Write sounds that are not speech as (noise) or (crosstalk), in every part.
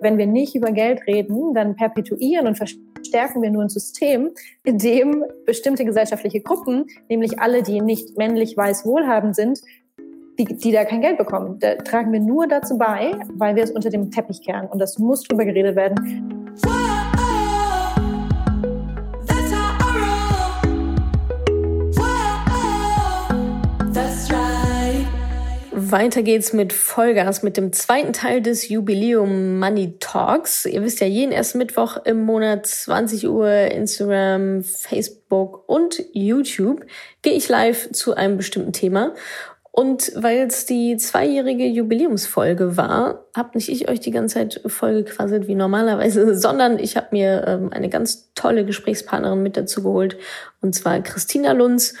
Wenn wir nicht über Geld reden, dann perpetuieren und verstärken wir nur ein System, in dem bestimmte gesellschaftliche Gruppen, nämlich alle, die nicht männlich weiß wohlhabend sind, die, die da kein Geld bekommen. Da tragen wir nur dazu bei, weil wir es unter dem Teppich kehren. Und das muss drüber geredet werden. Weiter geht's mit Vollgas, mit dem zweiten Teil des Jubiläum Money Talks. Ihr wisst ja, jeden ersten Mittwoch im Monat 20 Uhr Instagram, Facebook und YouTube gehe ich live zu einem bestimmten Thema. Und weil es die zweijährige Jubiläumsfolge war, habe nicht ich euch die ganze Zeit voll gequasselt wie normalerweise, (laughs) sondern ich habe mir ähm, eine ganz tolle Gesprächspartnerin mit dazu geholt, und zwar Christina Lunz.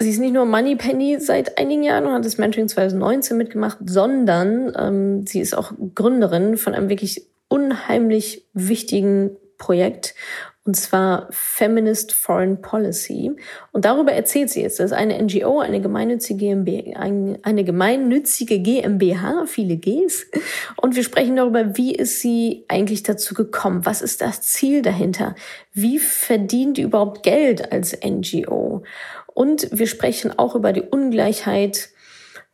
Sie ist nicht nur Moneypenny seit einigen Jahren und hat das Mentoring 2019 mitgemacht, sondern ähm, sie ist auch Gründerin von einem wirklich unheimlich wichtigen Projekt und zwar Feminist Foreign Policy. Und darüber erzählt sie jetzt. Das ist eine NGO, eine gemeinnützige GmbH, eine gemeinnützige GmbH, viele Gs. Und wir sprechen darüber, wie ist sie eigentlich dazu gekommen? Was ist das Ziel dahinter? Wie verdient die überhaupt Geld als NGO? Und wir sprechen auch über die Ungleichheit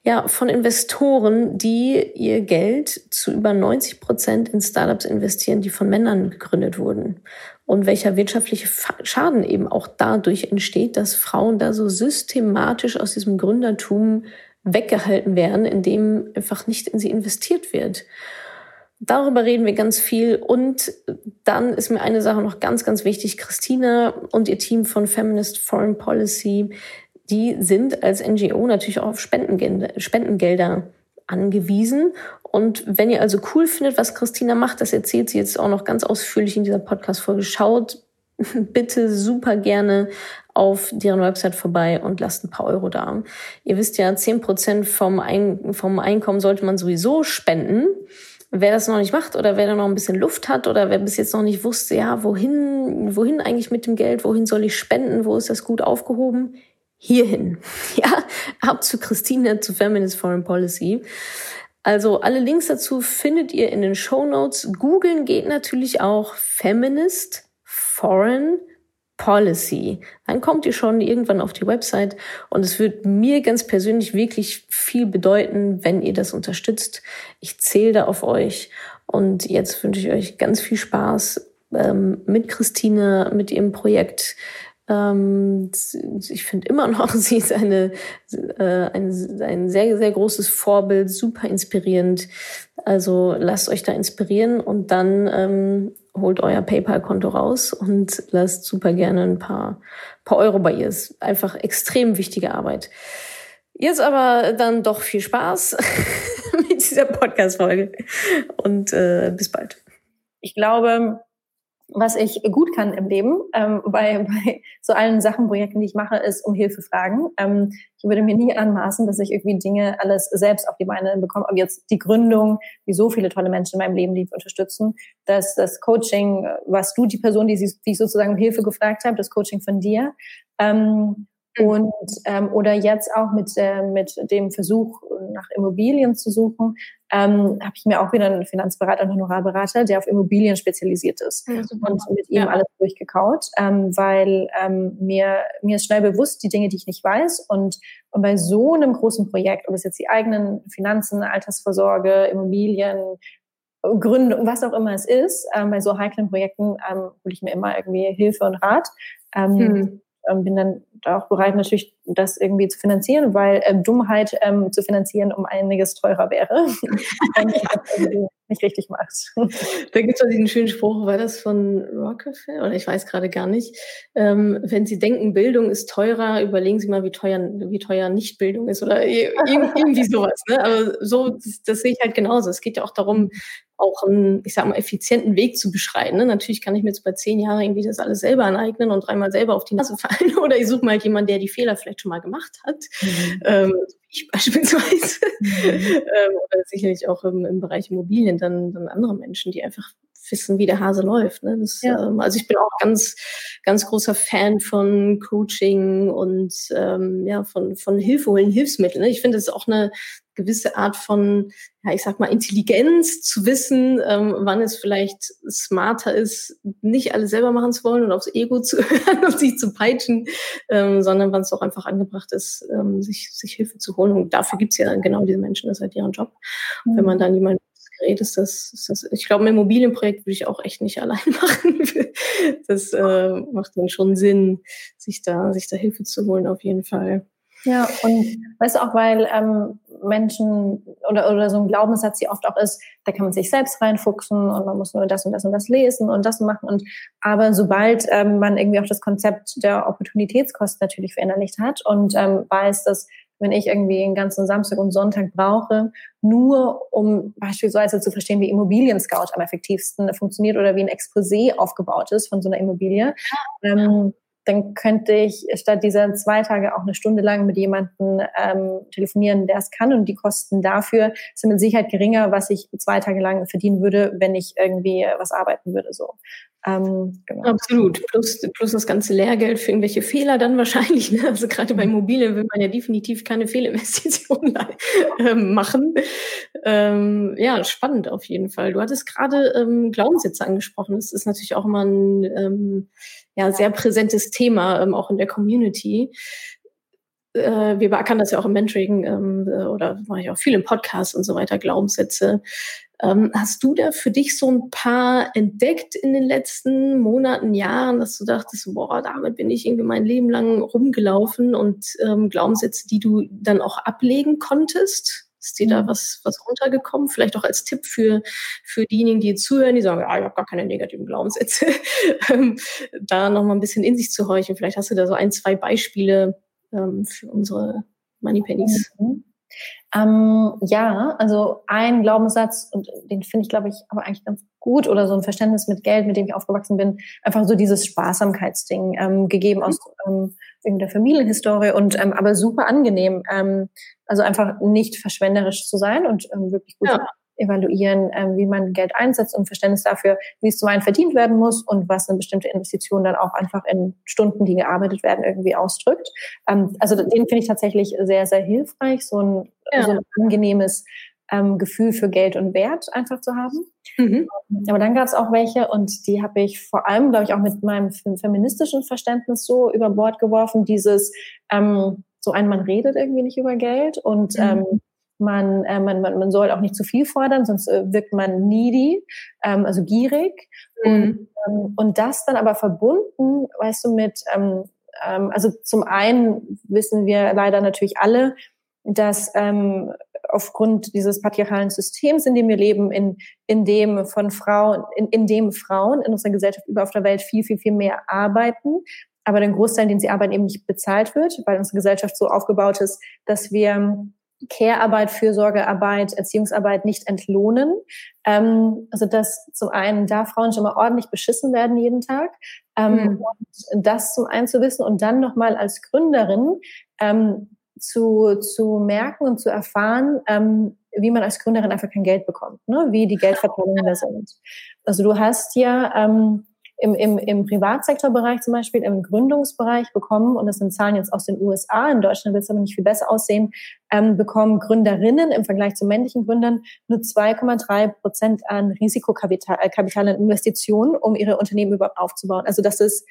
ja, von Investoren, die ihr Geld zu über 90 Prozent in Startups investieren, die von Männern gegründet wurden. Und welcher wirtschaftliche Schaden eben auch dadurch entsteht, dass Frauen da so systematisch aus diesem Gründertum weggehalten werden, indem einfach nicht in sie investiert wird. Darüber reden wir ganz viel. Und dann ist mir eine Sache noch ganz, ganz wichtig. Christina und ihr Team von Feminist Foreign Policy, die sind als NGO natürlich auch auf Spendengelder, Spendengelder angewiesen. Und wenn ihr also cool findet, was Christina macht, das erzählt sie jetzt auch noch ganz ausführlich in dieser Podcast-Folge. Schaut (laughs) bitte super gerne auf deren Website vorbei und lasst ein paar Euro da. Ihr wisst ja, zehn Prozent vom, Ein vom Einkommen sollte man sowieso spenden. Wer das noch nicht macht oder wer da noch ein bisschen Luft hat oder wer bis jetzt noch nicht wusste, ja, wohin, wohin eigentlich mit dem Geld, wohin soll ich spenden, wo ist das gut aufgehoben? Hierhin. (laughs) Ja, ab zu Christine, zu Feminist Foreign Policy. Also alle Links dazu findet ihr in den Show Notes. Googeln geht natürlich auch Feminist Foreign Policy. Dann kommt ihr schon irgendwann auf die Website und es wird mir ganz persönlich wirklich viel bedeuten, wenn ihr das unterstützt. Ich zähle da auf euch und jetzt wünsche ich euch ganz viel Spaß ähm, mit Christine, mit ihrem Projekt. Ähm, ich finde immer noch, (laughs) sie ist eine, äh, ein, sehr, sehr großes Vorbild, super inspirierend. Also lasst euch da inspirieren und dann ähm, holt euer PayPal-Konto raus und lasst super gerne ein paar, paar Euro bei ihr. Ist einfach extrem wichtige Arbeit. Jetzt aber dann doch viel Spaß (laughs) mit dieser Podcast-Folge und äh, bis bald. Ich glaube, was ich gut kann im Leben, ähm, bei, (laughs) bei so allen Sachen, Projekten, die ich mache, ist um Hilfe fragen. Ähm, ich würde mir nie anmaßen, dass ich irgendwie Dinge alles selbst auf die Beine bekomme. Aber jetzt die Gründung, wie so viele tolle Menschen in meinem Leben, die unterstützen, dass das Coaching, was du die Person, die, sie, die ich sozusagen um Hilfe gefragt habe, das Coaching von dir, ähm. Und ähm, oder jetzt auch mit, äh, mit dem Versuch, nach Immobilien zu suchen, ähm, habe ich mir auch wieder einen Finanzberater und Honorarberater, der auf Immobilien spezialisiert ist ja, und mit ihm ja. alles durchgekaut, ähm, weil ähm, mir, mir ist schnell bewusst die Dinge, die ich nicht weiß und, und bei so einem großen Projekt, ob es jetzt die eigenen Finanzen, Altersvorsorge, Immobilien, Gründung, was auch immer es ist, ähm, bei so heiklen Projekten ähm, hole ich mir immer irgendwie Hilfe und Rat. Ähm, hm ähm, bin dann auch bereit, natürlich das irgendwie zu finanzieren, weil ähm, Dummheit ähm, zu finanzieren um einiges teurer wäre. (laughs) wenn nicht richtig macht. Da gibt es diesen schönen Spruch, war das von Rockefeller? Oder ich weiß gerade gar nicht. Ähm, wenn Sie denken, Bildung ist teurer, überlegen Sie mal, wie teuer, wie teuer Nicht-Bildung ist oder irgendwie sowas. Ne? Aber so, das, das sehe ich halt genauso. Es geht ja auch darum, auch einen, ich sag mal, effizienten Weg zu beschreiten. Ne? Natürlich kann ich mir jetzt bei zehn Jahren irgendwie das alles selber aneignen und dreimal selber auf die Nase (laughs) fallen. Oder ich suche mal jemanden, der die Fehler vielleicht schon mal gemacht hat. Mhm. Ähm, ich (laughs) beispielsweise. Mhm. ähm, oder sicherlich auch im, im Bereich Immobilien dann, dann andere Menschen, die einfach wissen, wie der Hase läuft. Ne? Das, ja. ähm, also ich bin auch ganz, ganz großer Fan von Coaching und ähm, ja, von, von Hilfe holen, Hilfsmitteln. Ne? Ich finde, das ist auch eine gewisse Art von, ja, ich sag mal, Intelligenz zu wissen, ähm, wann es vielleicht smarter ist, nicht alles selber machen zu wollen und aufs Ego zu (laughs) hören und sich zu peitschen, ähm, sondern wann es auch einfach angebracht ist, ähm, sich, sich Hilfe zu holen. Und dafür gibt's ja genau diese Menschen, das ist halt deren Job. Mhm. Wenn man dann jemanden Gerät ist das, ist das ich glaube, ein Immobilienprojekt würde ich auch echt nicht (laughs) allein machen. das äh, macht dann schon Sinn, sich da, sich da Hilfe zu holen, auf jeden Fall. Ja, und weißt du auch, weil ähm, Menschen oder, oder so ein Glaubenssatz hier oft auch ist, da kann man sich selbst reinfuchsen und man muss nur das und das und das lesen und das machen. Und aber sobald ähm, man irgendwie auch das Konzept der Opportunitätskosten natürlich verinnerlicht hat und ähm, weiß, dass wenn ich irgendwie einen ganzen Samstag und Sonntag brauche, nur um beispielsweise zu verstehen, wie Immobilien Scout am effektivsten funktioniert oder wie ein Exposé aufgebaut ist von so einer Immobilie, ähm, dann könnte ich statt dieser zwei Tage auch eine Stunde lang mit jemandem ähm, telefonieren, der es kann. Und die Kosten dafür sind mit Sicherheit geringer, was ich zwei Tage lang verdienen würde, wenn ich irgendwie was arbeiten würde. So. Ähm, genau. Absolut. Plus, plus das ganze Lehrgeld für irgendwelche Fehler dann wahrscheinlich. Ne? Also gerade bei Immobilien will man ja definitiv keine Fehlinvestitionen (laughs) äh, machen. Ähm, ja, spannend auf jeden Fall. Du hattest gerade ähm, Glaubenssätze angesprochen. Das ist natürlich auch immer ein ähm, ja, sehr präsentes Thema, ähm, auch in der Community. Äh, wir beackern das ja auch im Mentoring ähm, äh, oder mache ich auch viel im Podcast und so weiter, Glaubenssätze. Ähm, hast du da für dich so ein paar entdeckt in den letzten Monaten, Jahren, dass du dachtest, boah, damit bin ich irgendwie mein Leben lang rumgelaufen und ähm, Glaubenssätze, die du dann auch ablegen konntest? Ist dir da mhm. was, was runtergekommen? Vielleicht auch als Tipp für, für diejenigen, die zuhören, die sagen, ah, ich habe gar keine negativen Glaubenssätze. (laughs) Ähm, da nochmal ein bisschen in sich zu horchen. Vielleicht hast du da so ein, zwei Beispiele ähm, für unsere Money Pennies. Mhm. Ähm, ja, also ein Glaubenssatz, und den finde ich, glaube ich, aber eigentlich ganz gut, oder so ein Verständnis mit Geld, mit dem ich aufgewachsen bin, einfach so dieses Sparsamkeitsding, ähm, gegeben aus ähm, irgendeiner Familienhistorie und ähm, aber super angenehm. Ähm, also einfach nicht verschwenderisch zu sein und ähm, wirklich gut ja evaluieren, ähm, wie man Geld einsetzt und Verständnis dafür, wie es zum einen verdient werden muss und was eine bestimmte Investition dann auch einfach in Stunden, die gearbeitet werden, irgendwie ausdrückt. Ähm, also den finde ich tatsächlich sehr, sehr hilfreich, so ein, ja. so ein angenehmes ähm, Gefühl für Geld und Wert einfach zu haben. Mhm. Aber dann gab es auch welche und die habe ich vor allem, glaube ich, auch mit meinem feministischen Verständnis so über Bord geworfen, dieses ähm, so ein, man redet irgendwie nicht über Geld und mhm. ähm, man, äh, man, man, man soll auch nicht zu viel fordern, sonst äh, wirkt man needy, ähm, also gierig. Mhm. Und, ähm, und das dann aber verbunden, weißt du, mit, ähm, ähm, also zum einen wissen wir leider natürlich alle, dass ähm, aufgrund dieses patriarchalen Systems, in dem wir leben, in, in dem von Frauen, in, in dem Frauen in unserer Gesellschaft über auf der Welt viel, viel, viel mehr arbeiten, aber den Großteil, den sie arbeiten, eben nicht bezahlt wird, weil unsere Gesellschaft so aufgebaut ist, dass wir Care-Arbeit, Fürsorgearbeit, Erziehungsarbeit nicht entlohnen. Ähm, also dass zum einen da Frauen schon mal ordentlich beschissen werden jeden Tag. Ähm, mhm. und das zum einen zu wissen und dann nochmal als Gründerin ähm, zu, zu merken und zu erfahren, ähm, wie man als Gründerin einfach kein Geld bekommt, ne? wie die Geldverteilungen da sind. Also du hast ja ähm, im, im, im Privatsektorbereich zum Beispiel, im Gründungsbereich bekommen, und das sind Zahlen jetzt aus den USA, in Deutschland wird es aber nicht viel besser aussehen, ähm, bekommen Gründerinnen im Vergleich zu männlichen Gründern nur 2,3 Prozent an Risikokapital äh, und Investitionen, um ihre Unternehmen überhaupt aufzubauen. Also das ist,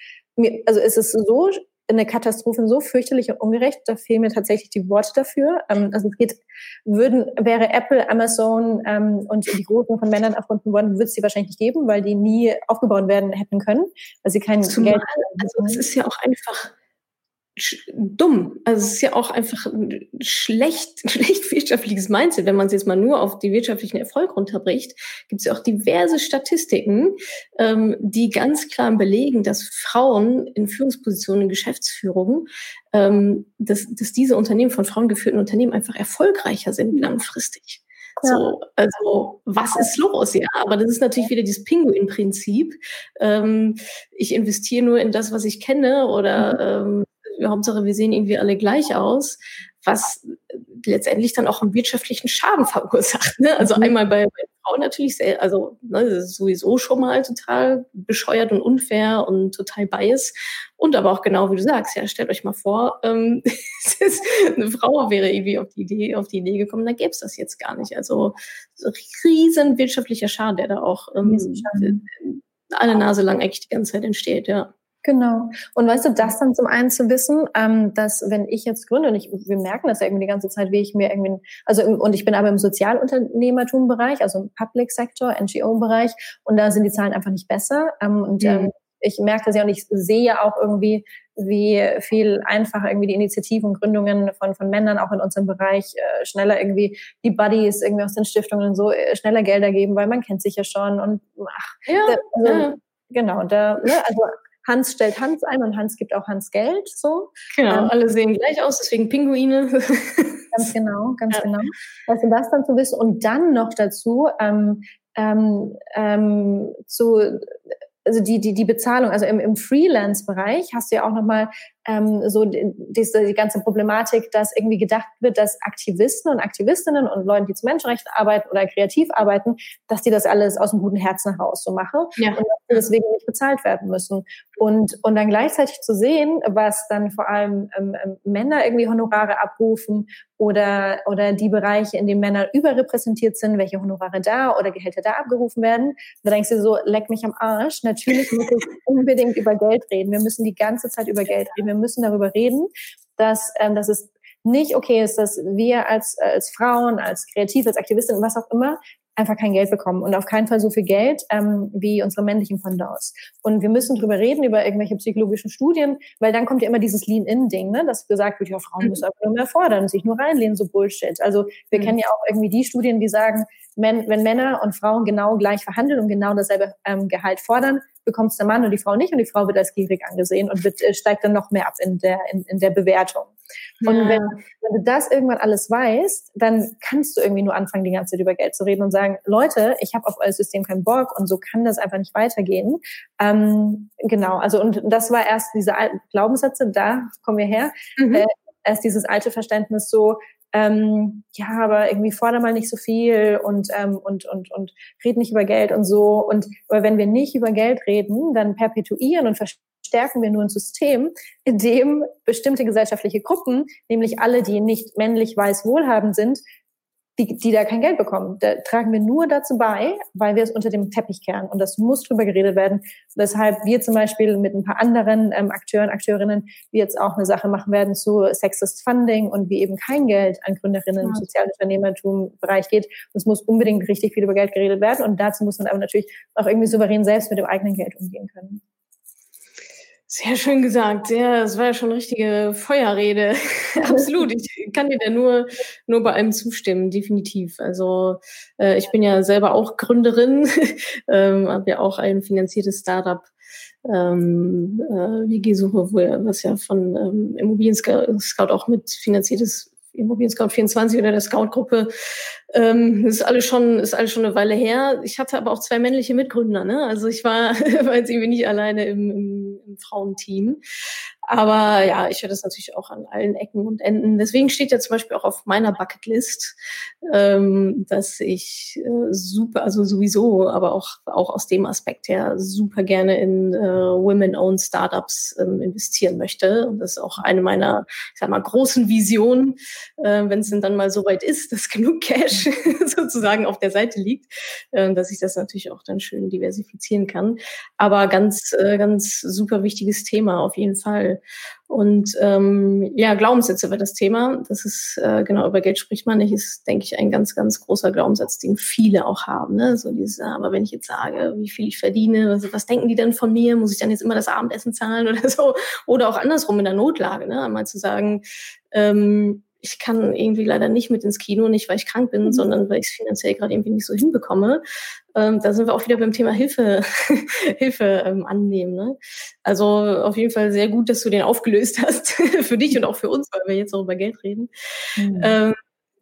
also es ist so eine Katastrophe so fürchterlich und ungerecht, da fehlen mir tatsächlich die Worte dafür. Ähm, also es geht, würden, wäre Apple, Amazon ähm, und die großen von Männern erfunden worden, würde es sie wahrscheinlich nicht geben, weil die nie aufgebaut werden hätten können, weil sie kein Zumal, Geld Also es ist ja auch einfach dumm. Also es ist ja auch einfach ein schlecht, (laughs) schlecht wirtschaftliches Mindset. Wenn man es jetzt mal nur auf die wirtschaftlichen Erfolg runterbricht, gibt es ja auch diverse Statistiken, ähm, die ganz klar belegen, dass Frauen in Führungspositionen, in Geschäftsführung, ähm, dass, dass diese Unternehmen von Frauen geführten Unternehmen einfach erfolgreicher sind langfristig. Ja. So, also was ist los? Ja, aber das ist natürlich wieder dieses Pinguin-Prinzip. Ähm, ich investiere nur in das, was ich kenne oder mhm. ähm, Hauptsache wir sehen irgendwie alle gleich aus, was letztendlich dann auch einen wirtschaftlichen Schaden verursacht. Ne? Also mhm. einmal bei, bei Frauen natürlich sehr, also ne, das ist sowieso schon mal total bescheuert und unfair und total bias. Und aber auch genau wie du sagst, ja, stellt euch mal vor, ähm, (laughs) eine Frau wäre irgendwie auf die Idee, auf die Idee gekommen, dann gäbe es das jetzt gar nicht. Also so riesen wirtschaftlicher Schaden, der da auch ähm, eine Nase lang eigentlich die ganze Zeit entsteht, ja. Genau. Und weißt du, das dann zum einen zu wissen, ähm, dass wenn ich jetzt gründe, und ich, wir merken das ja irgendwie die ganze Zeit, wie ich mir irgendwie, also und ich bin aber im Sozialunternehmertum-Bereich, also im Public Sector, NGO-Bereich, und da sind die Zahlen einfach nicht besser. Ähm, und mhm. ähm, ich merke das ja und ich sehe ja auch irgendwie, wie viel einfacher irgendwie die Initiativen und Gründungen von, von Männern auch in unserem Bereich äh, schneller irgendwie die Buddies irgendwie aus den Stiftungen so äh, schneller Gelder geben, weil man kennt sich ja schon und ach, ja, da, also, ja. genau, da, ne, also Hans stellt Hans ein und Hans gibt auch Hans Geld. So. Genau, ähm, alle sehen gleich aus, deswegen Pinguine. (laughs) ganz genau, ganz ja. genau. Also das dann zu wissen und dann noch dazu ähm, ähm, ähm, zu also die, die, die Bezahlung, also im, im Freelance-Bereich hast du ja auch nochmal ähm, so die, diese, die ganze Problematik, dass irgendwie gedacht wird, dass Aktivisten und Aktivistinnen und Leute, die zu Menschenrechten arbeiten oder kreativ arbeiten, dass die das alles aus dem guten Herzen heraus so machen ja. und deswegen nicht bezahlt werden müssen. Und, und dann gleichzeitig zu sehen, was dann vor allem ähm, ähm, Männer irgendwie Honorare abrufen oder, oder die Bereiche, in denen Männer überrepräsentiert sind, welche Honorare da oder Gehälter da abgerufen werden, da denkst du so, leck mich am Arsch. Natürlich muss ich (laughs) unbedingt über Geld reden. Wir müssen die ganze Zeit über Geld reden. Wir müssen darüber reden, dass, ähm, dass es nicht okay ist, dass wir als, als Frauen, als Kreativ, als Aktivistin, was auch immer, einfach kein Geld bekommen und auf keinen Fall so viel Geld ähm, wie unsere männlichen Pendants. Und wir müssen drüber reden, über irgendwelche psychologischen Studien, weil dann kommt ja immer dieses Lean-In-Ding, ne, dass gesagt wird, ja, Frauen mhm. müssen einfach nur mehr fordern, sich nur reinlehnen, so Bullshit. Also wir mhm. kennen ja auch irgendwie die Studien, die sagen, wenn, wenn Männer und Frauen genau gleich verhandeln und genau dasselbe ähm, Gehalt fordern, bekommt der Mann und die Frau nicht und die Frau wird als gierig angesehen und wird, äh, steigt dann noch mehr ab in der, in, in der Bewertung. Und ja. wenn, wenn du das irgendwann alles weißt, dann kannst du irgendwie nur anfangen, die ganze Zeit über Geld zu reden und sagen, Leute, ich habe auf euer System keinen Bock und so kann das einfach nicht weitergehen. Ähm, genau, also und das war erst diese alten Glaubenssätze, da kommen wir her. Mhm. Äh, erst dieses alte Verständnis so, ähm, ja, aber irgendwie fordere mal nicht so viel und, ähm, und, und, und red nicht über Geld und so. Und aber wenn wir nicht über Geld reden, dann perpetuieren und verstärken wir nur ein System, in dem bestimmte gesellschaftliche Gruppen, nämlich alle, die nicht männlich weiß wohlhabend sind, die, die da kein Geld bekommen. Da tragen wir nur dazu bei, weil wir es unter dem Teppich kehren. Und das muss drüber geredet werden. Weshalb wir zum Beispiel mit ein paar anderen ähm, Akteuren, Akteurinnen, wir jetzt auch eine Sache machen werden zu Sexist Funding und wie eben kein Geld an Gründerinnen im Sozialunternehmertum-Bereich geht. es muss unbedingt richtig viel über Geld geredet werden. Und dazu muss man aber natürlich auch irgendwie souverän selbst mit dem eigenen Geld umgehen können. Sehr schön gesagt. Ja, das war ja schon richtige Feuerrede. (laughs) Absolut. Ich kann dir da nur, nur bei allem zustimmen, definitiv. Also äh, ich bin ja selber auch Gründerin, (laughs) ähm, habe ja auch ein finanziertes Startup ähm, äh, WG-Suche, was ja von ähm, Immobilien Scout auch mit finanziertes Immobilien Scout 24 oder der Scout-Gruppe. Ähm, ist alles schon, ist alles schon eine Weile her. Ich hatte aber auch zwei männliche Mitgründer, ne? Also ich war, (laughs) war jetzt irgendwie nicht alleine im, im Frauenteam. Aber ja, ich höre das natürlich auch an allen Ecken und Enden. Deswegen steht ja zum Beispiel auch auf meiner Bucketlist, ähm, dass ich äh, super, also sowieso, aber auch, auch aus dem Aspekt her super gerne in äh, Women-Owned Startups ähm, investieren möchte. Und das ist auch eine meiner, ich sag mal, großen Visionen, äh, wenn es denn dann mal so weit ist, dass genug Cash (laughs) sozusagen auf der Seite liegt, äh, dass ich das natürlich auch dann schön diversifizieren kann. Aber ganz, äh, ganz super wichtiges Thema auf jeden Fall. Und ähm, ja, Glaubenssätze war das Thema. Das ist äh, genau über Geld spricht man nicht, ist, denke ich, ein ganz, ganz großer Glaubenssatz, den viele auch haben. Ne? So dieses, aber wenn ich jetzt sage, wie viel ich verdiene, was, was denken die denn von mir? Muss ich dann jetzt immer das Abendessen zahlen oder (laughs) so? Oder auch andersrum in der Notlage, ne? Mal zu sagen, ähm, ich kann irgendwie leider nicht mit ins Kino, nicht weil ich krank bin, mhm. sondern weil ich es finanziell gerade irgendwie nicht so hinbekomme. Ähm, da sind wir auch wieder beim Thema Hilfe, (laughs) Hilfe ähm, annehmen. Ne? Also auf jeden Fall sehr gut, dass du den aufgelöst hast (laughs) für dich und auch für uns, weil wir jetzt auch über Geld reden. Mhm. Ähm,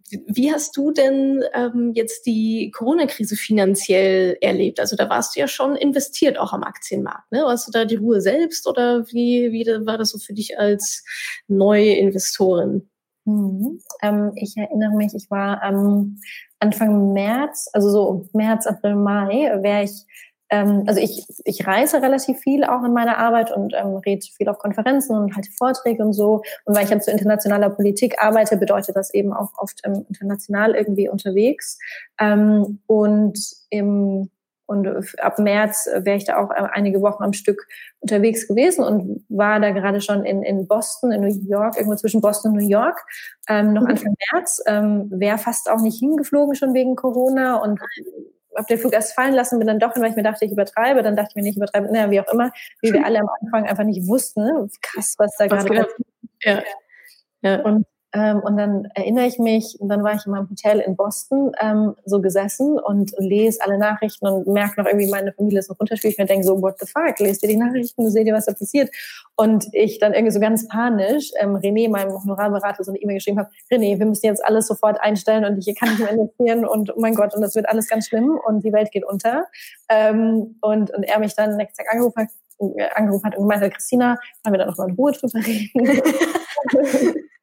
wie hast du denn ähm, jetzt die Corona-Krise finanziell erlebt? Also da warst du ja schon investiert auch am Aktienmarkt. Ne? Warst du da die Ruhe selbst oder wie, wie war das so für dich als neue Investorin? Mhm. Ähm, ich erinnere mich, ich war ähm, Anfang März, also so März, April, Mai, wäre ich ähm, also ich, ich reise relativ viel auch in meiner Arbeit und ähm, rede viel auf Konferenzen und halte Vorträge und so. Und weil ich halt zu internationaler Politik arbeite, bedeutet das eben auch oft ähm, international irgendwie unterwegs. Ähm, und im und ab März wäre ich da auch äh, einige Wochen am Stück unterwegs gewesen und war da gerade schon in, in Boston, in New York, irgendwo zwischen Boston und New York, ähm, noch mhm. Anfang März. Ähm, wäre fast auch nicht hingeflogen schon wegen Corona und habe den Flug erst fallen lassen, bin dann doch hin, weil ich mir dachte, ich übertreibe. Dann dachte ich mir nicht übertreibe, naja, wie auch immer, wie wir (laughs) alle am Anfang einfach nicht wussten, ne? krass, was da was gerade passiert. Ja. ja. Und ähm, und dann erinnere ich mich, und dann war ich in meinem Hotel in Boston ähm, so gesessen und lese alle Nachrichten und merke noch irgendwie, meine Familie ist noch unterschiedlich. Ich mir denke so, what the fuck, lest dir die Nachrichten und seht ihr, was da passiert. Und ich dann irgendwie so ganz panisch ähm, René, meinem Honorarberater, so eine E-Mail geschrieben habe, René, wir müssen jetzt alles sofort einstellen und ich kann nicht mehr investieren und oh mein Gott, und das wird alles ganz schlimm und die Welt geht unter. Ähm, und, und er mich dann nächsten Tag angerufen hat, äh, angerufen hat und gemeint hat, Christina, wollen wir da noch mal in Ruhe drüber reden? (laughs) (laughs)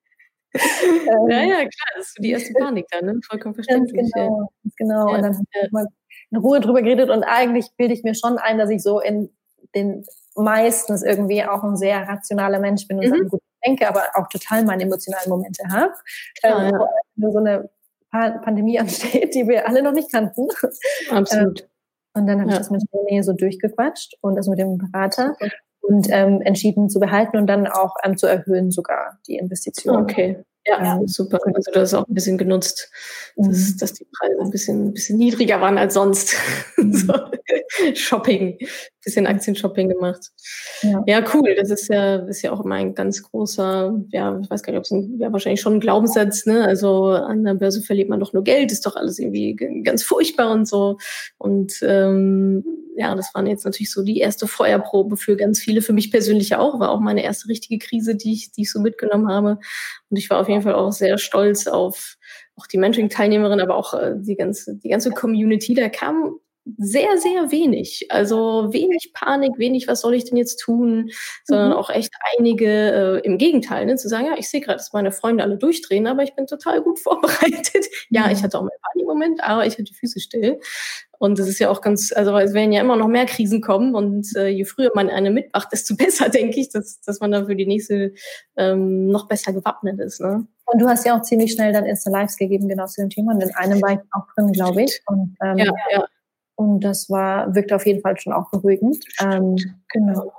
Ähm, ja, ja, klar, das ist die erste Panik dann, ne? vollkommen verständlich. Genau, ganz genau. Ja, und dann ja. mal in Ruhe drüber geredet und eigentlich bilde ich mir schon ein, dass ich so in den meistens irgendwie auch ein sehr rationaler Mensch bin und mhm. gut denke, aber auch total meine emotionalen Momente habe. Ähm, ja. Wenn so eine Pandemie (laughs) ansteht, die wir alle noch nicht kannten. Absolut. Ähm, und dann habe ich das mit René so durchgequatscht und das mit dem Berater. Und ähm, entschieden zu behalten und dann auch ähm, zu erhöhen sogar die Investitionen. Okay. Ja, ja, super. Also du hast auch ein bisschen genutzt, dass, mhm. dass die Preise ein bisschen, ein bisschen niedriger waren als sonst. (laughs) Mhm. so. Shopping, bisschen Aktienshopping gemacht. Ja. ja, cool. Das ist ja, ist ja auch immer ein ganz großer, ja, ich weiß gar nicht, ob es ein, ja, wahrscheinlich schon ein Glaubenssatz, ne? Also an der Börse verliert man doch nur Geld, ist doch alles irgendwie ganz furchtbar und so. Und ähm, ja, das waren jetzt natürlich so die erste Feuerprobe für ganz viele, für mich persönlich auch, war auch meine erste richtige Krise, die ich, die ich so mitgenommen habe. Und ich war auf jeden Fall auch sehr stolz auf auch die Mentoring-Teilnehmerin, aber auch äh, die ganze, die ganze Community. Da kam sehr, sehr wenig. Also wenig Panik, wenig, was soll ich denn jetzt tun, sondern mhm. auch echt einige äh, im Gegenteil, ne, zu sagen, ja, ich sehe gerade, dass meine Freunde alle durchdrehen, aber ich bin total gut (laughs) vorbereitet. ja, ich mhm. hatte auch meinen Panikmoment, aber ich hatte die Füße still. Und es ist ja auch ganz, also es werden ja immer noch mehr Krisen kommen und äh, je früher man eine mitmacht, desto (laughs) besser, denke ich, dass, dass man dann für die nächste ähm, noch besser gewappnet ist. Ne? Und du hast ja auch ziemlich schnell dann Insta-Lives gegeben, genau zu dem Thema. Und in einem war ich auch drin, glaube ich. Und ähm, ja, ja. Und das war, wirkt auf jeden Fall schon auch beruhigend. Ähm, genau.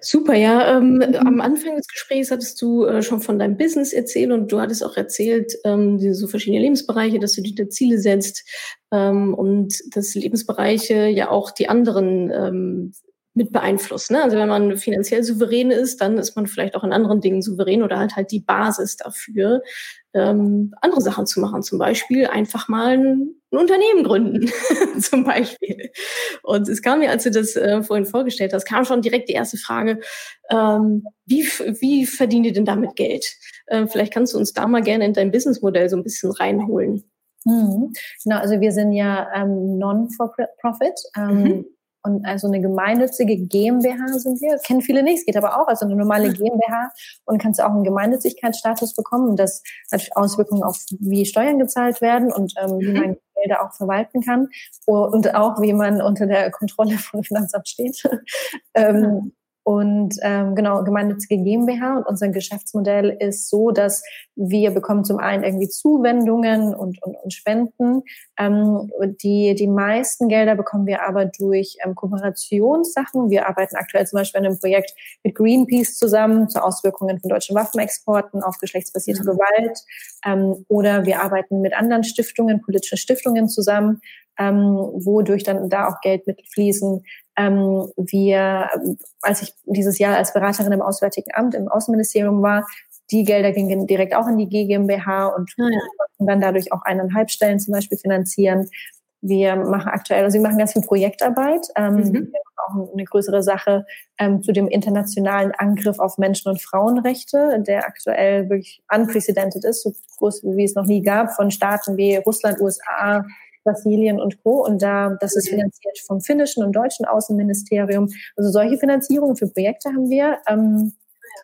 Super, ja. Ähm. Am Anfang des Gesprächs hattest du äh, schon von deinem Business erzählt und du hattest auch erzählt, ähm, so verschiedene Lebensbereiche, dass du dir da Ziele setzt ähm, und dass Lebensbereiche ja auch die anderen ähm, mit beeinflussen. Ne? Also wenn man finanziell souverän ist, dann ist man vielleicht auch in anderen Dingen souverän oder hat halt die Basis dafür, ähm, andere Sachen zu machen. Zum Beispiel einfach mal ein, ein Unternehmen gründen, (laughs) zum Beispiel. Und es kam mir, als du das äh, vorhin vorgestellt hast, kam schon direkt die erste Frage, ähm, wie, wie verdient ihr denn damit Geld? Äh, vielleicht kannst du uns da mal gerne in dein Businessmodell so ein bisschen reinholen. Mhm. Genau, also wir sind ja ähm, Non-for-Profit. Ähm, mhm. Und also eine gemeinnützige GmbH sind wir. Das kennen viele nicht, es geht aber auch. Also eine normale GmbH und kannst auch einen Gemeinnützigkeitsstatus bekommen. Und das hat Auswirkungen auf, wie Steuern gezahlt werden und ähm, wie mhm. man Gelder auch verwalten kann. Und auch, wie man unter der Kontrolle von Finanzamt steht. (laughs) ähm, und ähm, genau, gemeinnützige GmbH und unser Geschäftsmodell ist so, dass wir bekommen zum einen irgendwie Zuwendungen und, und, und Spenden. Ähm, die, die meisten Gelder bekommen wir aber durch ähm, Kooperationssachen. Wir arbeiten aktuell zum Beispiel an einem Projekt mit Greenpeace zusammen zur Auswirkungen von deutschen Waffenexporten auf geschlechtsbasierte mhm. Gewalt. Ähm, oder wir arbeiten mit anderen Stiftungen, politischen Stiftungen zusammen, ähm, wodurch dann da auch Geldmittel fließen. Ähm, wir, als ich dieses Jahr als Beraterin im Auswärtigen Amt im Außenministerium war, die Gelder gingen direkt auch in die GmbH und ah, ja. dann dadurch auch eineinhalb Stellen zum Beispiel finanzieren. Wir machen aktuell, also wir machen ganz viel Projektarbeit. Ähm, mhm. auch eine größere Sache ähm, zu dem internationalen Angriff auf Menschen- und Frauenrechte, der aktuell wirklich unprecedented ist, so groß wie es noch nie gab, von Staaten wie Russland, USA, Brasilien und Co. Und da, das ist finanziert vom finnischen und deutschen Außenministerium. Also solche Finanzierungen für Projekte haben wir. Ähm,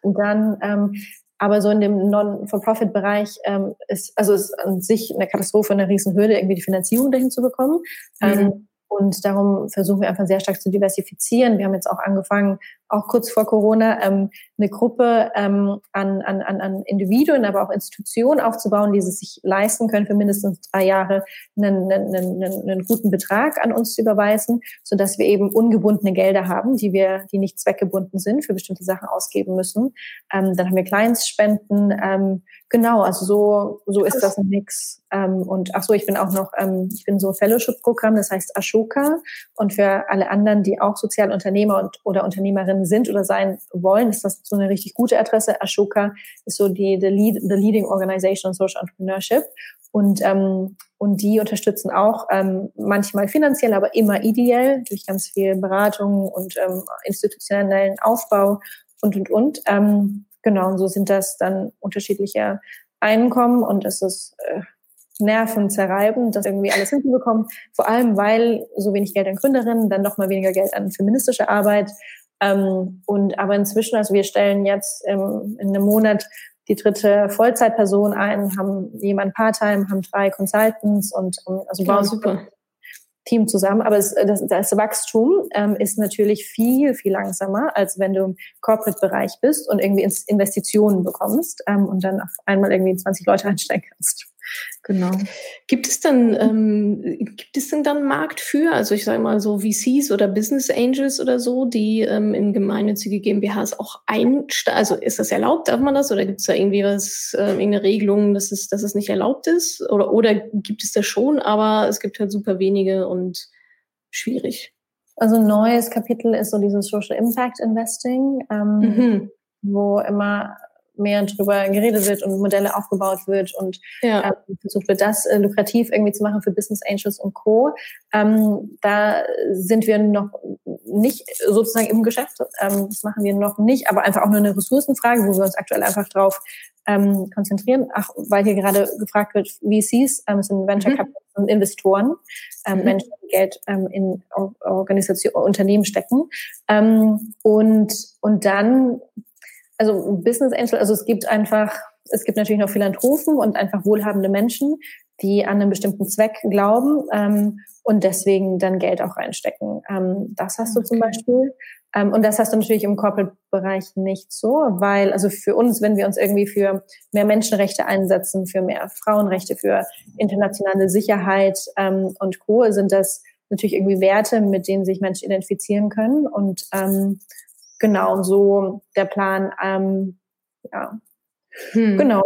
und dann ähm, Aber so in dem Non-for-Profit-Bereich ähm, ist, also ist an sich eine Katastrophe, eine Riesenhürde, irgendwie die Finanzierung dahin zu bekommen. Mhm. Ähm, und darum versuchen wir einfach sehr stark zu diversifizieren. Wir haben jetzt auch angefangen, auch kurz vor Corona, ähm, eine Gruppe ähm, an, an, an Individuen, aber auch Institutionen aufzubauen, die es sich leisten können, für mindestens drei Jahre einen, einen, einen, einen guten Betrag an uns zu überweisen, sodass wir eben ungebundene Gelder haben, die wir, die nicht zweckgebunden sind, für bestimmte Sachen ausgeben müssen. Ähm, dann haben wir Kleinstspenden. Ähm, genau, also so, so ist das ein Mix. Ähm, und ach so, ich bin auch noch, ähm, ich bin so Fellowship-Programm, das heißt Ashoka. Und für alle anderen, die auch Sozialunternehmer und, oder Unternehmerinnen sind oder sein wollen, ist das so eine richtig gute Adresse. Ashoka ist so die the, lead, the leading organization on social entrepreneurship. Und, ähm, und die unterstützen auch ähm, manchmal finanziell, aber immer ideell durch ganz viel Beratung und ähm, institutionellen Aufbau und, und, und. Ähm, genau, und so sind das dann unterschiedliche Einkommen und es ist äh, nervenzerreibend, das irgendwie alles hinzubekommen. Vor allem, weil so wenig Geld an Gründerinnen, dann noch mal weniger Geld an feministische Arbeit. Ähm, und aber inzwischen, also wir stellen jetzt im, in einem Monat die dritte Vollzeitperson ein, haben jemand Part-Time, haben drei Consultants und ähm, also bauen ja, super. Team zusammen. Aber es, das, das Wachstum ähm, ist natürlich viel, viel langsamer, als wenn du im Corporate-Bereich bist und irgendwie Investitionen bekommst ähm, und dann auf einmal irgendwie 20 Leute (laughs) einstellen kannst. Genau. Gibt es dann, ähm, gibt es denn dann einen Markt für, also ich sage mal so VCs oder Business Angels oder so, die ähm, in gemeinnützige GmbHs auch einsteigen? Also ist das erlaubt, darf man das? Oder gibt es da irgendwie was, äh, irgendeine Regelung, dass es, dass es nicht erlaubt ist? Oder, oder gibt es das schon, aber es gibt halt super wenige und schwierig? Also ein neues Kapitel ist so dieses Social Impact Investing, ähm, mhm. wo immer mehr drüber geredet wird und Modelle aufgebaut wird und ja. ähm, versucht wird, das äh, lukrativ irgendwie zu machen für Business Angels und Co. Ähm, da sind wir noch nicht sozusagen im Geschäft. Ähm, das machen wir noch nicht, aber einfach auch nur eine Ressourcenfrage, wo wir uns aktuell einfach drauf ähm, konzentrieren. Ach, weil hier gerade gefragt wird, VCs ähm, sind Venture mhm. Capital und Investoren, ähm, mhm. Menschen, die Geld ähm, in Organisation, Unternehmen stecken. Ähm, und, und dann also Business Angel, also es gibt einfach, es gibt natürlich noch Philanthropen und einfach wohlhabende Menschen, die an einen bestimmten Zweck glauben ähm, und deswegen dann Geld auch reinstecken. Ähm, das hast du okay. zum Beispiel. Ähm, und das hast du natürlich im Corporate-Bereich nicht so, weil also für uns, wenn wir uns irgendwie für mehr Menschenrechte einsetzen, für mehr Frauenrechte, für internationale Sicherheit ähm, und Co., sind das natürlich irgendwie Werte, mit denen sich Menschen identifizieren können. Und ähm, genau so der Plan. Ähm, ja, hm. genau.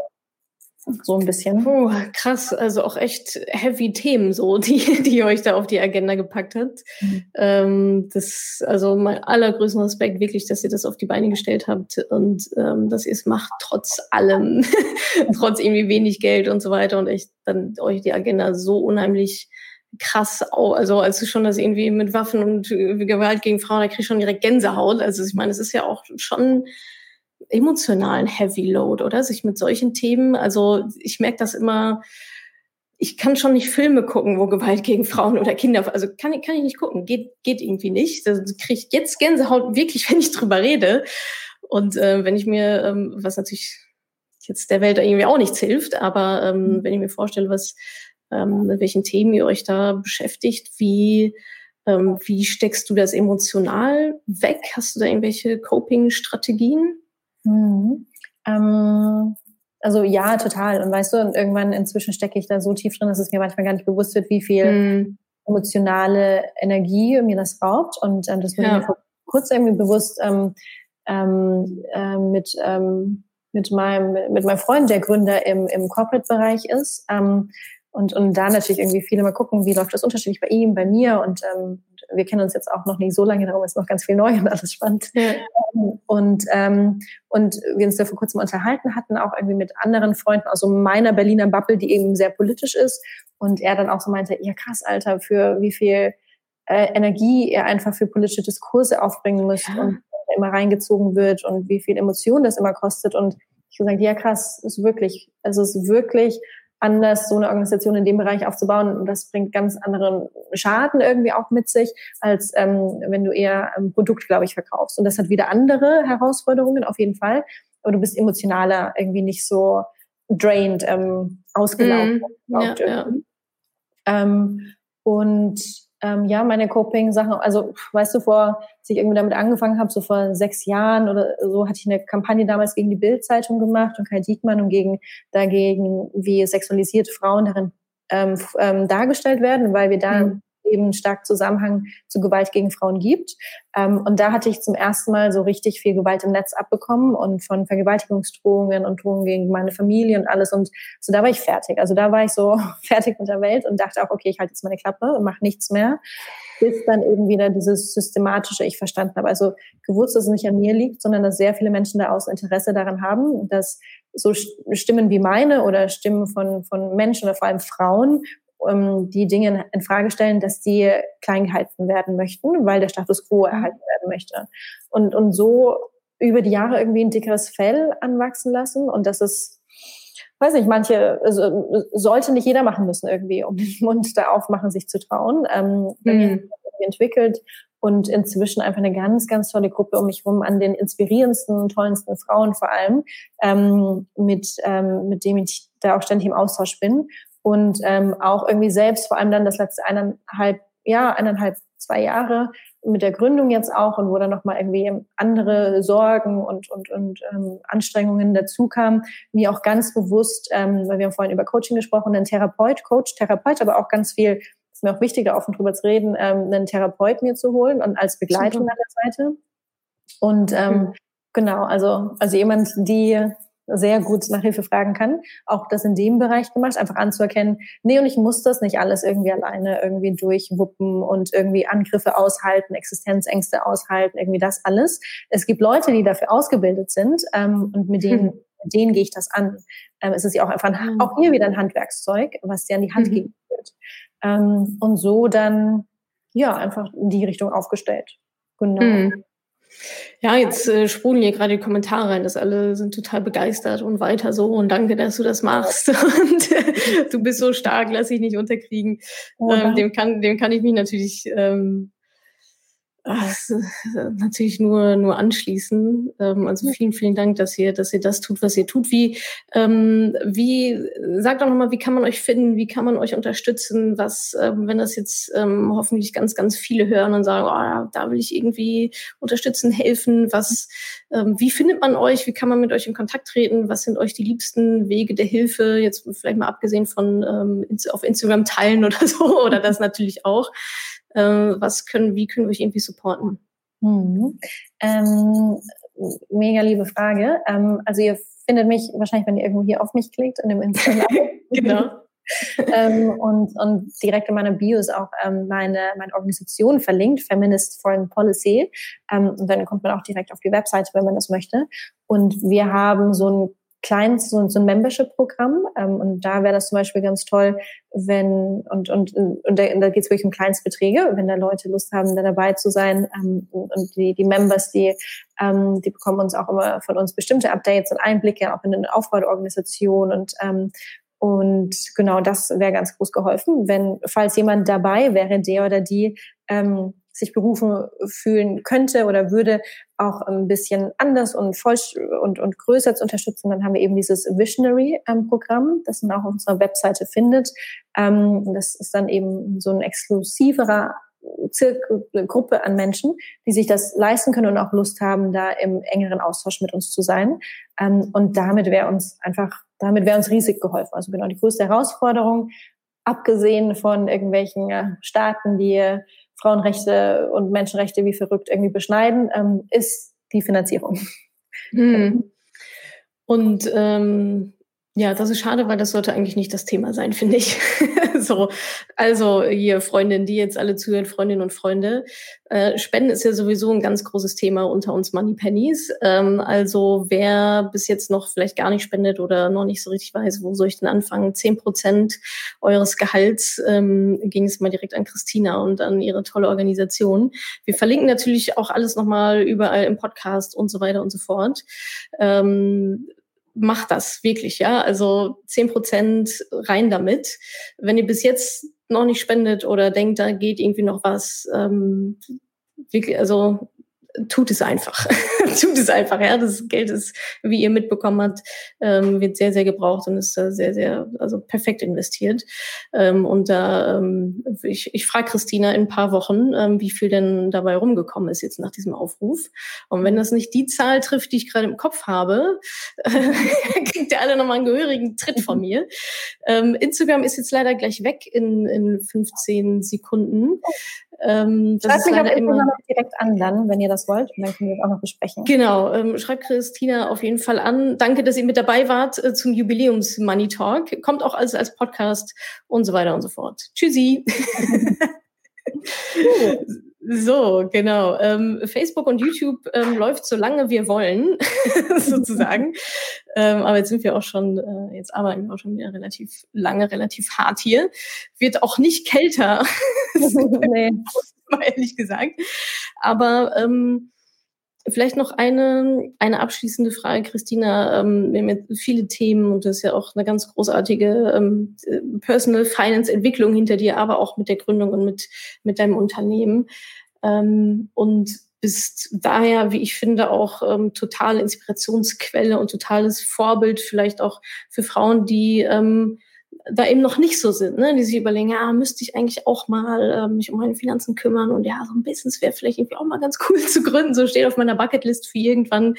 So ein bisschen. Oh, krass, also auch echt heavy Themen, so, die, (laughs) die euch da auf die Agenda gepackt hat. Mhm. Ähm, das, also mein allergrößten Respekt wirklich, dass ihr das auf die Beine gestellt habt und ähm, dass ihr es macht, trotz allem, (laughs) trotz irgendwie wenig Geld und so weiter und echt dann euch die Agenda so unheimlich krass, also als du schon das irgendwie mit Waffen und Gewalt gegen Frauen, da krieg ich schon direkt Gänsehaut. Also ich meine, es ist ja auch schon emotional ein Heavy Load, oder? Sich mit solchen Themen, also ich merke das immer, ich kann schon nicht Filme gucken, wo Gewalt gegen Frauen oder Kinder, also kann, kann ich nicht gucken, geht, geht irgendwie nicht. Da kriege ich jetzt Gänsehaut wirklich, (laughs) wenn ich drüber rede. Und äh, wenn ich mir, ähm, was natürlich jetzt der Welt irgendwie auch nichts hilft, aber ähm, mhm. wenn ich mir vorstelle, was ähm, mit welchen Themen ihr euch da beschäftigt. Wie, ähm, wie steckst du das emotional weg? Hast du da irgendwelche Coping-Strategien? Mhm. Ähm, also ja, total. Und weißt du, und irgendwann inzwischen stecke ich da so tief drin, dass es mir manchmal gar nicht bewusst wird, wie viel mhm. emotionale Energie mir das raubt. Und ähm, das wurde ja. mir vor kurz irgendwie bewusst ähm, ähm, äh, mit, ähm, mit, meinem, mit meinem Freund, der Gründer im, im Corporate-Bereich ist. Ähm, und, und da natürlich irgendwie viele mal gucken, wie läuft das unterschiedlich bei ihm, bei mir. Und ähm, wir kennen uns jetzt auch noch nicht so lange, darum ist noch ganz viel neu und alles spannend. Ja. Und, ähm, und wir uns da vor kurzem unterhalten hatten, auch irgendwie mit anderen Freunden aus so meiner Berliner Bubble, die eben sehr politisch ist. Und er dann auch so meinte, ja krass, Alter, für wie viel äh, Energie er einfach für politische Diskurse aufbringen muss ja. und immer reingezogen wird und wie viel Emotion das immer kostet. Und ich gesagt, ja krass, ist wirklich, also es ist wirklich anders, so eine Organisation in dem Bereich aufzubauen. Und das bringt ganz anderen Schaden irgendwie auch mit sich, als ähm, wenn du eher ein Produkt, glaube ich, verkaufst. Und das hat wieder andere Herausforderungen auf jeden Fall. aber du bist emotionaler irgendwie nicht so drained, ähm, ausgelaugt. Mm, ja, ja. Ähm, und ähm, ja, meine Coping-Sachen, also weißt du, vor, als ich irgendwie damit angefangen habe, so vor sechs Jahren oder so, hatte ich eine Kampagne damals gegen die Bild-Zeitung gemacht und Kai Diekmann und gegen dagegen, wie sexualisierte Frauen darin ähm, ähm, dargestellt werden, weil wir da mhm eben stark Zusammenhang zu Gewalt gegen Frauen gibt. Ähm, und da hatte ich zum ersten Mal so richtig viel Gewalt im Netz abbekommen und von Vergewaltigungsdrohungen und Drohungen gegen meine Familie und alles. Und so da war ich fertig. Also da war ich so (laughs) fertig mit der Welt und dachte auch, okay, ich halte jetzt meine Klappe und mache nichts mehr. Bis dann eben wieder dieses systematische ich verstanden habe. Also gewusst, dass es nicht an mir liegt, sondern dass sehr viele Menschen da aus Interesse daran haben, dass so Stimmen wie meine oder Stimmen von, von Menschen oder vor allem Frauen ähm, die Dinge in Frage stellen, dass die klein gehalten werden möchten, weil der Status quo mhm. erhalten werden möchte. Und, und so über die Jahre irgendwie ein dickeres Fell anwachsen lassen und das ist, weiß nicht, manche, also, sollte nicht jeder machen müssen irgendwie, um den (laughs) Mund da aufmachen, sich zu trauen. Ähm, mhm. entwickelt und inzwischen einfach eine ganz, ganz tolle Gruppe um mich rum an den inspirierendsten, tollsten Frauen vor allem, ähm, mit, ähm, mit dem ich da auch ständig im Austausch bin und ähm, auch irgendwie selbst, vor allem dann das letzte eineinhalb, ja, eineinhalb, zwei Jahre mit der Gründung jetzt auch und wo dann nochmal irgendwie andere Sorgen und, und, und ähm, Anstrengungen dazu kamen, mir auch ganz bewusst, ähm, weil wir haben vorhin über Coaching gesprochen, einen Therapeut, Coach, Therapeut, aber auch ganz viel, ist mir auch wichtig, da offen drüber zu reden, ähm, einen Therapeut mir zu holen und als Begleitung an der Seite. Und ähm, mhm. genau, also, also jemand, die sehr gut nach Hilfe fragen kann. Auch das in dem Bereich gemacht, einfach anzuerkennen, nee, und ich muss das nicht alles irgendwie alleine irgendwie durchwuppen und irgendwie Angriffe aushalten, Existenzängste aushalten, irgendwie das alles. Es gibt Leute, die dafür ausgebildet sind ähm, und mit denen, hm. mit denen gehe ich das an. Ähm, es ist ja auch einfach ein, hm. auch hier wieder ein Handwerkszeug, was dir an die Hand mhm. gegeben wird. Ähm, und so dann, ja, einfach in die Richtung aufgestellt. Genau. Mhm. Ja, jetzt äh, sprudeln hier gerade die Kommentare rein, dass alle sind total begeistert und weiter so. Und danke, dass du das machst. (laughs) Und äh, du bist so stark, lass dich nicht unterkriegen. Oh, ähm, dem, kann, dem kann ich mich natürlich ähm, natürlich nur, nur anschließen. Ähm, also vielen, vielen Dank, dass ihr, dass ihr das tut, was ihr tut. Wie, ähm, wie, sagt doch nochmal, wie kann man euch finden? Wie kann man euch unterstützen? Was, ähm, wenn das jetzt ähm, hoffentlich ganz, ganz viele hören und sagen, oh, da will ich irgendwie unterstützen, helfen. Was, ähm, wie findet man euch? Wie kann man mit euch in Kontakt treten? Was sind euch die liebsten Wege der Hilfe? Jetzt vielleicht mal abgesehen von ähm, auf Instagram teilen oder (laughs) so, oder das natürlich auch. Ähm, was können, wie können wir euch irgendwie supporten? Mhm. Ähm, mega liebe Frage. Ähm, also ihr findet mich wahrscheinlich, wenn ihr irgendwo hier auf mich klickt in dem Instagram. (laughs) (laughs) genau. ähm, und, und direkt in meiner Bio ist auch ähm, meine, meine Organisation verlinkt, Feminist Foreign Policy. Ähm, und dann kommt man auch direkt auf die Webseite, wenn man das möchte. Und wir haben so ein kleines, so, so ein Membership-Programm. Ähm, und da wäre das zum Beispiel ganz toll, wenn, und, und, und da, da geht es wirklich um Kleinstbeträge, wenn da Leute Lust haben, da dabei zu sein. Ähm, und die, die Members, die, ähm, die bekommen uns auch immer von uns bestimmte Updates und Einblicke auch in den Aufbau der Organisation und ähm, und genau das wäre ganz groß geholfen, wenn, falls jemand dabei wäre, der oder die ähm, sich berufen fühlen könnte oder würde, auch ein bisschen anders und voll und, und größer zu unterstützen, dann haben wir eben dieses Visionary-Programm, ähm, das man auch auf unserer Webseite findet. Ähm, das ist dann eben so ein exklusiverer Gruppe an Menschen, die sich das leisten können und auch Lust haben, da im engeren Austausch mit uns zu sein. Ähm, und damit wäre uns einfach, damit wäre uns riesig geholfen. Also genau die größte Herausforderung, abgesehen von irgendwelchen äh, Staaten, die Frauenrechte und Menschenrechte wie verrückt irgendwie beschneiden, ähm, ist die Finanzierung. Hm. Und ähm, ja, das ist schade, weil das sollte eigentlich nicht das Thema sein, finde ich. (laughs) so, also hier Freundinnen, die jetzt alle zuhören, Freundinnen und Freunde. Äh, Spenden ist ja sowieso ein ganz großes Thema unter uns Money Pennies. Ähm, also wer bis jetzt noch vielleicht gar nicht spendet oder noch nicht so richtig weiß, wo soll ich denn anfangen? Zehn Prozent eures Gehalts ähm, ging es mal direkt an Christina und an ihre tolle Organisation. Wir verlinken natürlich auch alles nochmal überall im Podcast und so weiter und so fort. Ähm, macht das wirklich, ja. Also zehn Prozent rein damit. Wenn ihr bis jetzt noch nicht spendet oder denkt, da geht irgendwie noch was, ähm, wirklich, also tut es einfach. (laughs) tut es einfach. Ja, das Geld ist, wie ihr mitbekommen habt, ähm, wird sehr, sehr gebraucht und ist äh, sehr, sehr, also perfekt investiert. Ähm, und da, ähm, ich, ich frage Christina in ein paar Wochen, ähm, wie viel denn dabei rumgekommen ist jetzt nach diesem Aufruf. Und wenn das nicht die Zahl trifft, die ich gerade im Kopf habe, (laughs) kriegt ihr alle nochmal einen gehörigen Tritt von mir. Ähm, Instagram ist jetzt leider gleich weg in, in 15 Sekunden. Ähm, das Schreibt mich auf immer noch direkt an dann, wenn ihr das wollt. Und dann können wir es auch noch besprechen. Genau, ähm, schreibt Christina auf jeden Fall an. Danke, dass ihr mit dabei wart äh, zum Jubiläums Money Talk. Kommt auch als, als Podcast und so weiter und so fort. Tschüssi. (laughs) (laughs) So, genau. Ähm, Facebook und YouTube ähm, läuft so lange wir wollen, (laughs) sozusagen. (laughs) ähm, aber jetzt sind wir auch schon, äh, jetzt arbeiten wir auch schon wieder relativ lange, relativ hart hier. Wird auch nicht kälter, (laughs) nee. ehrlich gesagt. Aber ähm, Vielleicht noch eine, eine abschließende Frage, Christina. Ähm, wir haben jetzt viele Themen und das ist ja auch eine ganz großartige ähm, Personal Finance Entwicklung hinter dir, aber auch mit der Gründung und mit, mit deinem Unternehmen. Ähm, und bist daher, wie ich finde, auch ähm, totale Inspirationsquelle und totales Vorbild vielleicht auch für Frauen, die ähm, da eben noch nicht so sind, ne? die sich überlegen, ja, müsste ich eigentlich auch mal äh, mich um meine Finanzen kümmern und ja, so ein Business wäre vielleicht irgendwie auch mal ganz (laughs) cool zu gründen, so steht auf meiner Bucketlist für irgendwann.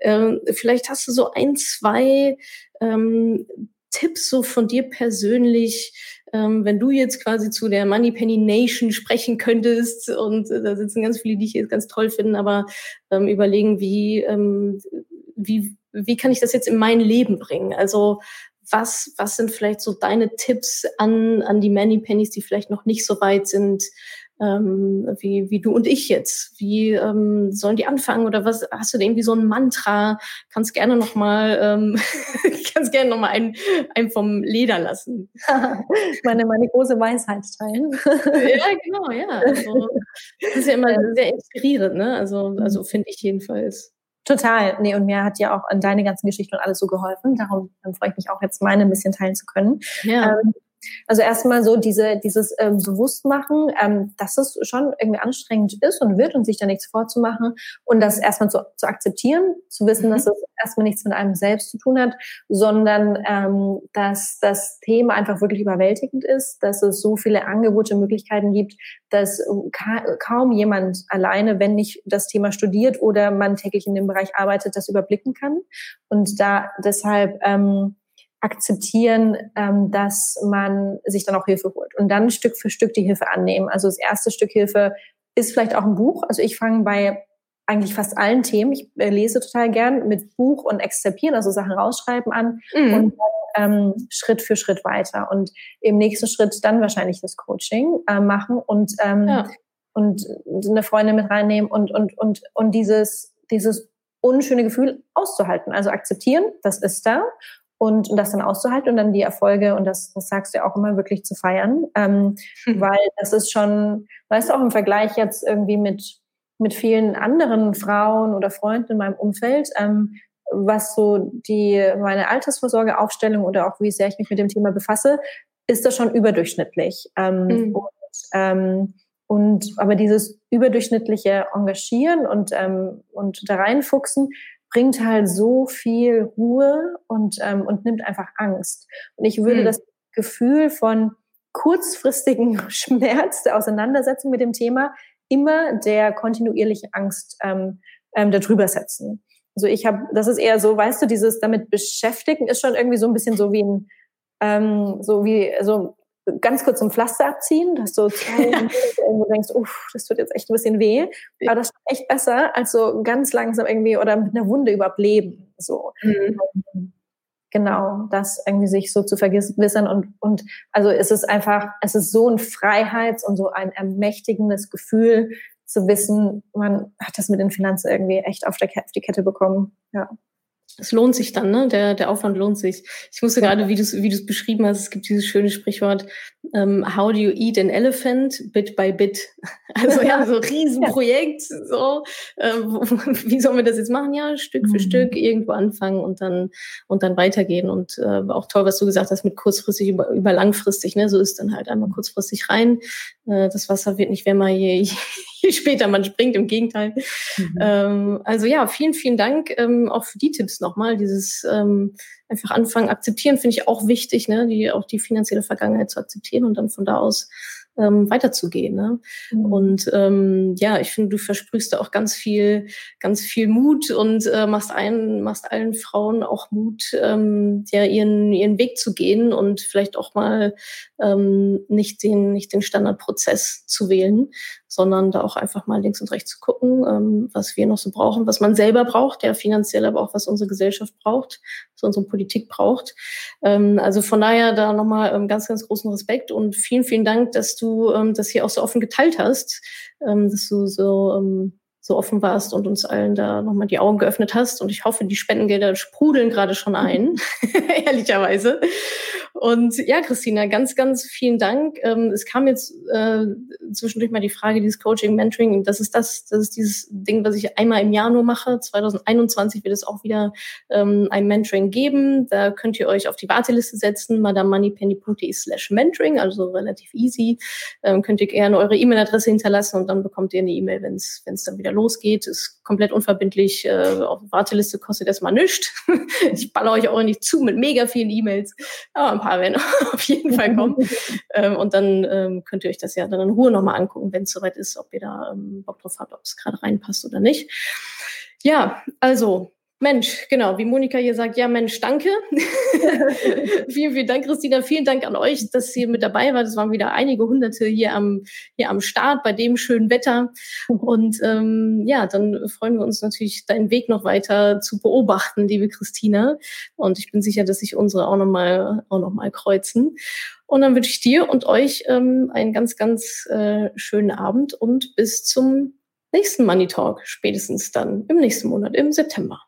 Ähm, vielleicht hast du so ein, zwei ähm, Tipps so von dir persönlich, ähm, wenn du jetzt quasi zu der Money Penny Nation sprechen könntest und äh, da sitzen ganz viele, die ich jetzt ganz toll finde, aber ähm, überlegen, wie, ähm, wie, wie kann ich das jetzt in mein Leben bringen? Also was, was sind vielleicht so deine Tipps an, an die Money Pennies, die vielleicht noch nicht so weit sind, ähm, wie, wie du und ich jetzt? Wie ähm, sollen die anfangen oder was? Hast du da irgendwie so ein Mantra? Kannst gerne noch mal, ähm, (laughs) kannst gerne noch mal einen, einen vom Leder lassen. (laughs) meine, meine große Weisheit teilen. ja, genau, ja. Also, das ist ja immer (laughs) sehr inspirierend, ne? Also, also finde ich jedenfalls. Total. Nee, und mir hat ja auch an deine ganzen Geschichten und alles so geholfen. Darum freue ich mich auch jetzt meine ein bisschen teilen zu können. Ja. Ähm, also erstmal so diese, dieses ähm, Bewusstmachen, ähm, dass es schon irgendwie anstrengend ist und wird und sich da nichts vorzumachen und das erstmal zu, zu akzeptieren, zu wissen, mhm. dass es erstmal nichts mit einem selbst zu tun hat, sondern ähm, dass das Thema einfach wirklich überwältigend ist, dass es so viele Angebote, Möglichkeiten gibt, dass ka kaum jemand alleine, wenn nicht das Thema studiert oder man täglich in dem Bereich arbeitet, das überblicken kann. Und da deshalb ähm, akzeptieren, ähm, dass man sich dann auch Hilfe holt und dann Stück für Stück die Hilfe annehmen. Also das erste Stück Hilfe ist vielleicht auch ein Buch. Also ich fange bei eigentlich fast allen Themen, ich äh, lese total gern mit Buch und Exzerpieren, also Sachen rausschreiben an mhm. und dann ähm, Schritt für Schritt weiter und im nächsten Schritt dann wahrscheinlich das Coaching äh, machen und ähm, ja. und eine Freundin mit reinnehmen und und und und dieses dieses unschöne Gefühl auszuhalten, also akzeptieren, das ist da und, und das dann auszuhalten und dann die Erfolge, und das, das sagst du ja auch immer, wirklich zu feiern. Ähm, mhm. Weil das ist schon, weißt du, auch im Vergleich jetzt irgendwie mit, mit vielen anderen Frauen oder Freunden in meinem Umfeld, ähm, was so die, meine Altersvorsorge, Aufstellung oder auch wie sehr ich mich mit dem Thema befasse, ist das schon überdurchschnittlich. Ähm, mhm. und, ähm, und aber dieses überdurchschnittliche Engagieren und, ähm, und da reinfuchsen, bringt halt so viel Ruhe und, ähm, und nimmt einfach Angst. Und ich würde mhm. das Gefühl von kurzfristigen (laughs) Schmerz der Auseinandersetzung mit dem Thema immer der kontinuierlichen Angst ähm, ähm, darüber setzen. Also ich habe, das ist eher so, weißt du, dieses damit beschäftigen ist schon irgendwie so ein bisschen so wie ein, ähm, so wie so ganz kurz ein Pflaster abziehen, dass du zwei irgendwo denkst, uff, das tut jetzt echt ein bisschen weh. Aber das ist echt besser, als so ganz langsam irgendwie oder mit einer Wunde überhaupt leben. So. Mhm. Genau, das irgendwie sich so zu vergewissern und, und also es ist einfach, es ist so ein Freiheits- und so ein ermächtigendes Gefühl zu wissen, man hat das mit den Finanzen irgendwie echt auf, der, auf die Kette bekommen. Ja es lohnt sich dann, ne? Der, der Aufwand lohnt sich. Ich wusste gerade, wie du es wie du's beschrieben hast, es gibt dieses schöne Sprichwort, ähm, how do you eat an elephant? Bit by bit. (laughs) Also ja, so Riesenprojekt, so, äh, (laughs) wie sollen wir das jetzt machen? Ja, Stück für mhm. Stück irgendwo anfangen und dann und dann weitergehen. Und äh, auch toll, was du gesagt hast mit kurzfristig über, über langfristig, ne? So ist dann halt einmal kurzfristig rein. Äh, das Wasser wird nicht wärmer, je, je (laughs) später man springt, im Gegenteil. Mhm. Ähm, also ja, vielen, vielen Dank ähm, auch für die Tipps nochmal. Dieses ähm, einfach anfangen, akzeptieren, finde ich auch wichtig, ne? die auch die finanzielle Vergangenheit zu akzeptieren und dann von da aus ähm, weiterzugehen. Ne? Mhm. Und ähm, ja, ich finde, du versprühst da auch ganz viel, ganz viel Mut und äh, machst allen, machst allen Frauen auch Mut, ähm, ja, ihren, ihren Weg zu gehen und vielleicht auch mal ähm, nicht den, nicht den Standardprozess zu wählen, sondern da auch einfach mal links und rechts zu gucken, ähm, was wir noch so brauchen, was man selber braucht, ja finanziell, aber auch was unsere Gesellschaft braucht, was unsere Politik braucht. Ähm, also von daher da nochmal ähm, ganz, ganz großen Respekt und vielen, vielen Dank, dass du ähm, das hier auch so offen geteilt hast, ähm, dass du so ähm, so offen warst und uns allen da nochmal die Augen geöffnet hast. Und ich hoffe, die Spendengelder sprudeln gerade schon ein, (laughs) ehrlicherweise. Und ja, Christina, ganz, ganz vielen Dank. Ähm, es kam jetzt äh, zwischendurch mal die Frage, dieses Coaching, Mentoring, das ist das, das ist dieses Ding, was ich einmal im Jahr nur mache. 2021 wird es auch wieder ähm, ein Mentoring geben. Da könnt ihr euch auf die Warteliste setzen, madamoneypenny.de slash mentoring, also relativ easy. Ähm, könnt ihr gerne eure E-Mail-Adresse hinterlassen und dann bekommt ihr eine E-Mail, wenn es dann wieder losgeht. Ist komplett unverbindlich. Äh, auf Warteliste kostet erstmal nichts. (laughs) ich baller euch auch nicht zu mit mega vielen E-Mails. Aber paar werden (laughs) auf jeden Fall kommen. (laughs) ähm, und dann ähm, könnt ihr euch das ja dann in Ruhe nochmal angucken, wenn es soweit ist, ob ihr da ähm, Bock drauf habt, ob es gerade reinpasst oder nicht. Ja, also Mensch, genau, wie Monika hier sagt, ja Mensch, danke. (laughs) vielen, vielen Dank, Christina. Vielen Dank an euch, dass ihr mit dabei wart. Es waren wieder einige Hunderte hier am, hier am Start bei dem schönen Wetter. Und ähm, ja, dann freuen wir uns natürlich, deinen Weg noch weiter zu beobachten, liebe Christina. Und ich bin sicher, dass sich unsere auch nochmal auch noch mal kreuzen. Und dann wünsche ich dir und euch ähm, einen ganz, ganz äh, schönen Abend und bis zum nächsten Money Talk, spätestens dann im nächsten Monat, im September.